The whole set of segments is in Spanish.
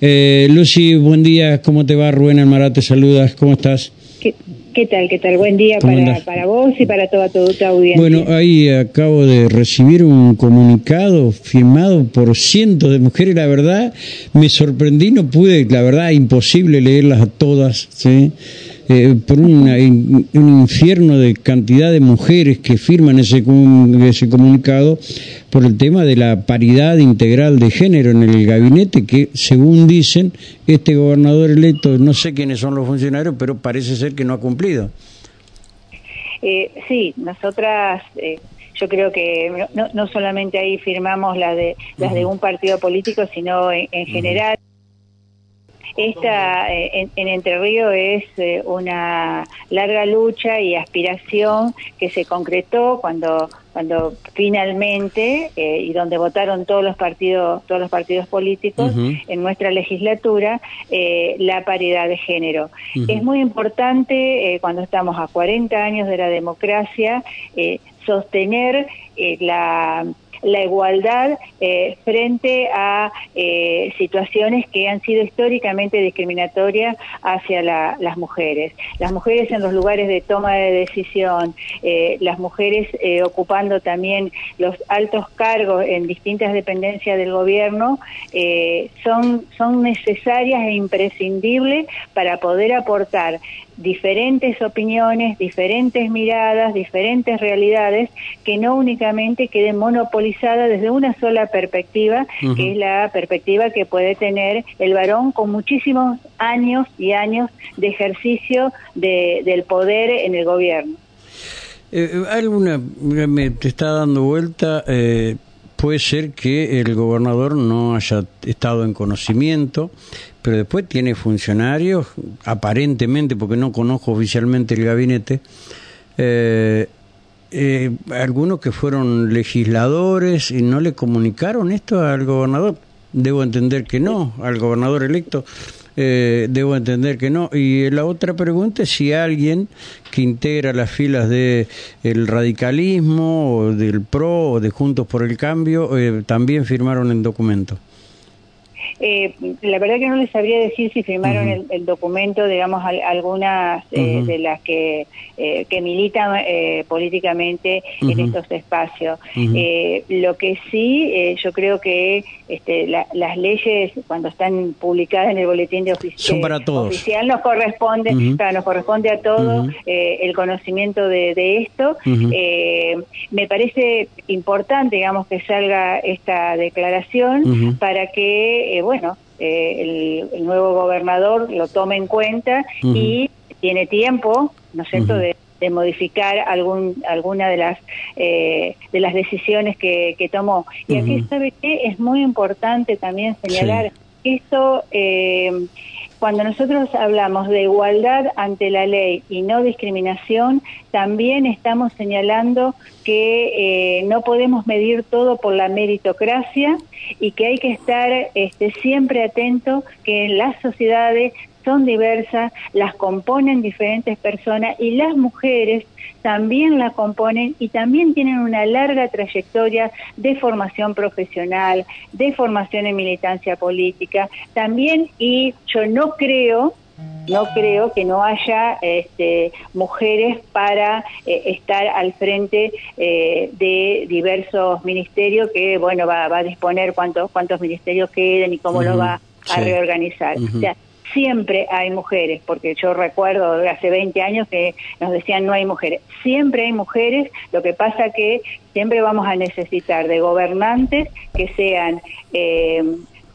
Eh, Lucy, buen día, ¿cómo te va? Rubén Almará te saludas, ¿cómo estás? ¿Qué, tal? ¿Qué tal? Buen día para, para, vos y para toda tu, audiencia. Bueno, ahí acabo de recibir un comunicado firmado por cientos de mujeres, la verdad me sorprendí, no pude, la verdad imposible leerlas a todas, ¿sí? Eh, por un infierno de cantidad de mujeres que firman ese, ese comunicado por el tema de la paridad integral de género en el gabinete que, según dicen, este gobernador electo, no sé quiénes son los funcionarios, pero parece ser que no ha cumplido. Eh, sí, nosotras... Eh, yo creo que no, no, solamente ahí firmamos las de las de un partido político, sino en, general. Esta eh, en, Entre Ríos es eh, una larga lucha y aspiración que se concretó cuando cuando finalmente eh, y donde votaron todos los partidos todos los partidos políticos en nuestra legislatura la paridad de género. Es muy importante cuando estamos a 40 años de la democracia sostener la la igualdad eh, frente a eh, situaciones que han sido históricamente discriminatorias hacia las mujeres. Las mujeres en los lugares de toma de decisión, eh, las mujeres ocupando también los altos cargos en distintas dependencias del gobierno, son, son necesarias e imprescindibles para poder aportar diferentes opiniones, diferentes miradas, diferentes realidades que no únicamente queden monopolizadas desde una sola perspectiva, que es la perspectiva que puede tener el varón con muchísimos años y años de ejercicio del poder en el gobierno. Eh, eh alguna me te está dando vuelta eh, puede ser que el gobernador no haya estado en conocimiento, pero después tiene funcionarios, aparentemente, porque no conozco oficialmente el gabinete, eh, eh, algunos que fueron legisladores y no le comunicaron esto al gobernador. Debo entender que no, al gobernador electo. Eh, debo entender que no. Y la otra pregunta es si alguien que integra las filas de el radicalismo o del PRO o de Juntos por el Cambio eh, también firmaron el documento. Eh, la verdad que no les sabría decir si firmaron el, documento, digamos, algunas eh, de las que, eh, que militan eh, políticamente en estos espacios. lo que sí, yo creo que este, las leyes, cuando están publicadas en el boletín de ofici oficial, nos corresponde, nos corresponde a todos el conocimiento de, de esto. me parece importante, digamos, que salga esta declaración para que bueno, eh, el, nuevo gobernador lo tome en cuenta y tiene tiempo, ¿no es cierto?, de, modificar algún, alguna de las eh, de las decisiones que, tomó. Y aquí, ¿sabe qué? Es muy importante también señalar esto... Eh, cuando nosotros hablamos de igualdad ante la ley y no discriminación, también estamos señalando que eh, no podemos medir todo por la meritocracia y que hay que estar este, siempre atento que las sociedades son diversas, las componen diferentes personas y las mujeres también la componen y también tienen una larga trayectoria de formación profesional, de formación en militancia política, también y yo no creo no creo que no haya este, mujeres para eh, estar al frente eh, de diversos ministerios que bueno va, a disponer cuántos cuántos ministerios queden y cómo lo va a reorganizar siempre hay mujeres, porque yo recuerdo hace 20 años que nos decían no hay mujeres. Siempre hay mujeres, lo que pasa que siempre vamos a necesitar de gobernantes que sean eh,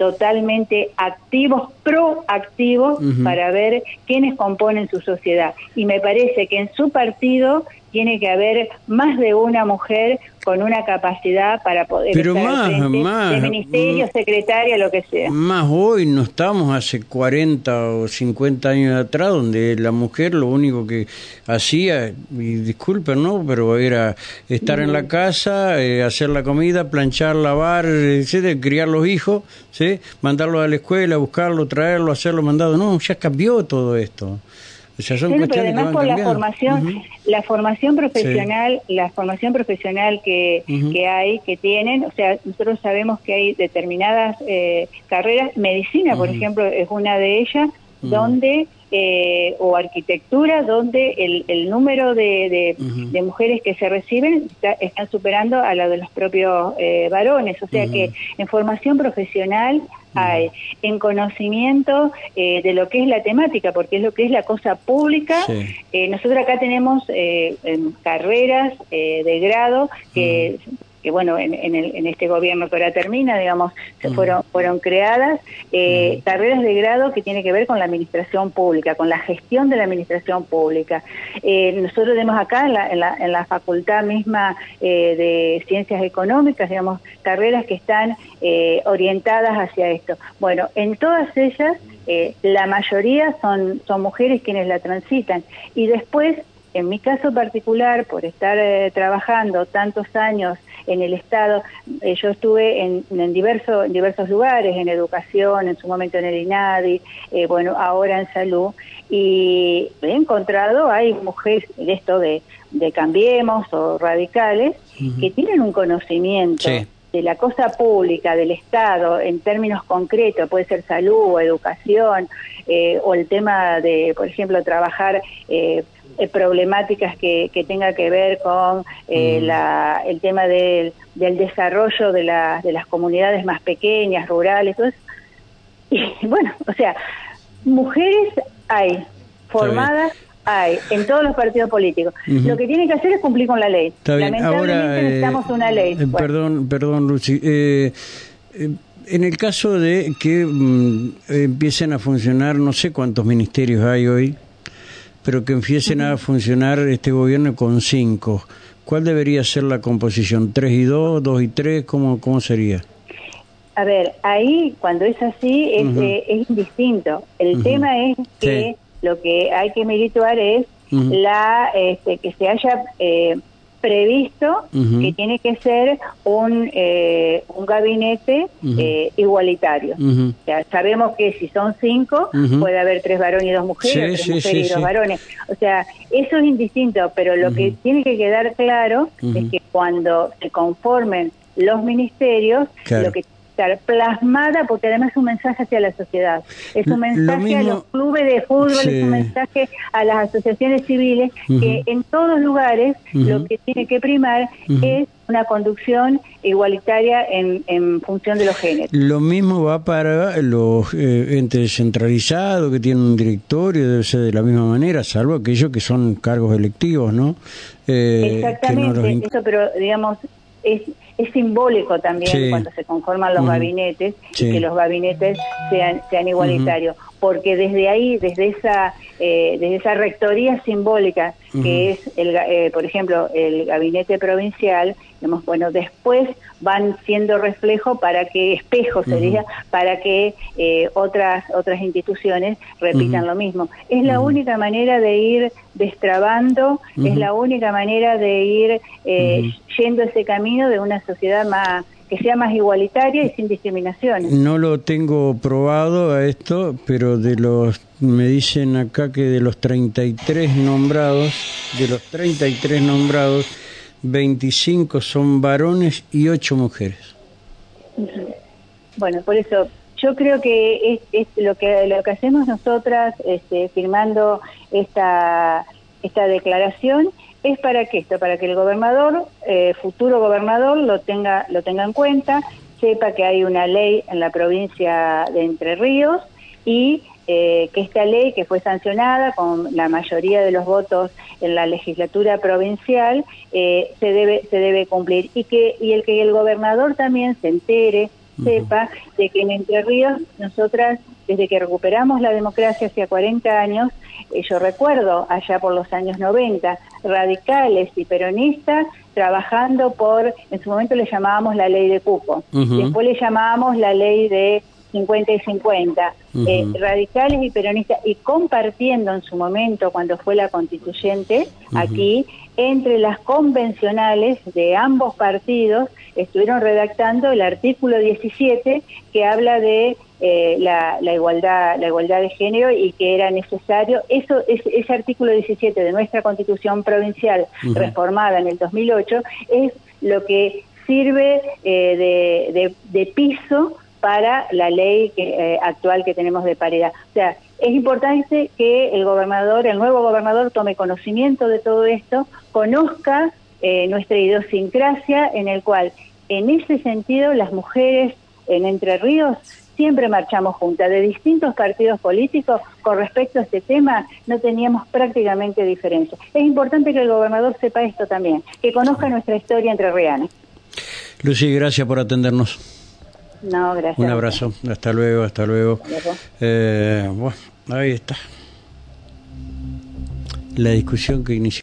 totalmente activos, proactivos, para ver quiénes componen su sociedad. Y me parece que en su partido tiene que haber más de una mujer con una capacidad para poder Pero más, más, de ministerio, mm, secretaria, lo que sea. Más hoy no estamos hace 40 o 50 años atrás donde la mujer lo único que hacía, y disculpen, ¿no? Pero era estar en la casa, eh, hacer la comida, planchar, lavar, etcétera, criar los hijos, ¿sí? Mandarlos a la escuela, buscarlo, traerlo, hacerlo mandado. No, ya cambió todo esto. pero además por la formación, la formación profesional, la formación profesional que, que hay, que tienen, o sea, nosotros sabemos que hay determinadas eh, carreras, medicina, por ejemplo, es una de ellas, donde eh, o arquitectura donde el, el número de, de, mujeres que se reciben están superando a la de los propios eh, varones. O sea que en formación profesional hay, en conocimiento eh, de lo que es la temática, porque es lo que es la cosa pública. nosotros acá tenemos carreras de grado que que bueno, en, en, este gobierno que ahora termina, digamos, se fueron, fueron creadas eh, carreras de grado que tiene que ver con la administración pública, con la gestión de la administración pública. Eh, nosotros tenemos acá en la, en la, en la facultad misma eh, de ciencias económicas, digamos, carreras que están orientadas hacia esto. Bueno, en todas ellas, la mayoría son, son mujeres quienes la transitan y después en mi caso particular, por estar trabajando tantos años en el Estado. Eh, yo estuve en, en, diversos, en diversos lugares, en educación, en su momento en el INADI, eh, bueno, ahora en salud, y he encontrado, hay mujeres de esto de, de Cambiemos o radicales, que tienen un conocimiento. De la cosa pública, del Estado, en términos concretos, puede ser salud o educación, eh, o el tema de, por ejemplo, trabajar eh, problemáticas que, que tenga que ver con eh, la, el tema del, del desarrollo de, la, de las comunidades más pequeñas, rurales, todo Y bueno, o sea, mujeres hay, formadas hay en todos los partidos políticos. Lo que tienen que hacer es cumplir con la ley. Lamentablemente necesitamos una ley. Perdón, perdón, Lucy. en el caso de que mm, empiecen a funcionar, no sé cuántos ministerios hay hoy, pero que empiecen a funcionar este gobierno con cinco. ¿Cuál debería ser la composición? ¿Tres y dos, dos y tres? ¿Cómo, cómo sería? A ver, ahí cuando es así es, eh, es indistinto. El tema es que lo que hay que milituar es la este, que se haya eh, previsto que tiene que ser un, eh, un gabinete eh, igualitario. o sea, sabemos que si son cinco, puede haber tres varones y dos mujeres, tres mujeres y dos varones. O sea, eso es indistinto, pero lo que tiene que quedar claro es que cuando se conformen los ministerios, lo que plasmada porque además es un mensaje hacia la sociedad, es un mensaje a los clubes de fútbol, es un mensaje a las asociaciones civiles, que en todos lugares lo que tiene que primar es una conducción igualitaria en, en, función de los géneros. Lo mismo va para los eh, entes centralizados que tienen un directorio, debe ser de la misma manera, salvo aquellos que son cargos electivos, ¿no? Eh, Exactamente, eso, pero digamos, es es simbólico también cuando se conforman los gabinetes y que los gabinetes sean, sean igualitarios, porque desde ahí, desde esa, eh, desde esa rectoría simbólica que es, el, eh, por ejemplo, el gabinete provincial, digamos, bueno, después van siendo reflejo para que, espejo sería, para que eh, otras, otras instituciones repitan lo mismo. Es la única manera de ir destrabando, es la única manera de ir yendo ese camino de una sociedad más que sea más igualitaria y sin discriminaciones. No lo tengo probado a esto, pero de los me dicen acá que de los 33 nombrados, de los 33 nombrados, 25 son varones y 8 mujeres. Bueno, por eso yo creo que es, lo que lo que hacemos nosotras este, firmando esta esta declaración es para que esto, para que el gobernador, eh, futuro gobernador, lo tenga, lo tenga en cuenta, sepa que hay una ley en la provincia de Entre Ríos y eh, que esta ley que fue sancionada con la mayoría de los votos en la legislatura provincial eh, se debe se debe cumplir. Y que y el que el gobernador también se entere sepa de que en Entre Ríos nosotras desde que recuperamos la democracia hace 40 años eh, yo recuerdo allá por los años 90, radicales y peronistas trabajando por, en su momento le llamábamos la ley de cupo, después le llamábamos la ley de 50 y 50, eh, radicales y peronistas, y compartiendo en su momento, cuando fue la constituyente, aquí, entre las convencionales de ambos partidos estuvieron redactando el artículo 17 que habla de eh, la, igualdad la igualdad de género y que era necesario eso ese artículo 17 de nuestra Constitución provincial reformada en el 2008 es lo que sirve eh, de, piso para la ley que, eh, actual que tenemos de paridad. O sea, es importante que el gobernador, el nuevo gobernador, tome conocimiento de todo esto, conozca eh, nuestra idiosincrasia, en el cual, en ese sentido, las mujeres en Entre Ríos siempre marchamos juntas, de distintos partidos políticos, con respecto a este tema no teníamos prácticamente diferencia. Es importante que el gobernador sepa esto también, que conozca nuestra historia entre entrerriana. Lucy, gracias por atendernos. No, gracias. Un abrazo. Hasta luego, hasta luego. Eh, bueno, ahí está. La discusión que inició.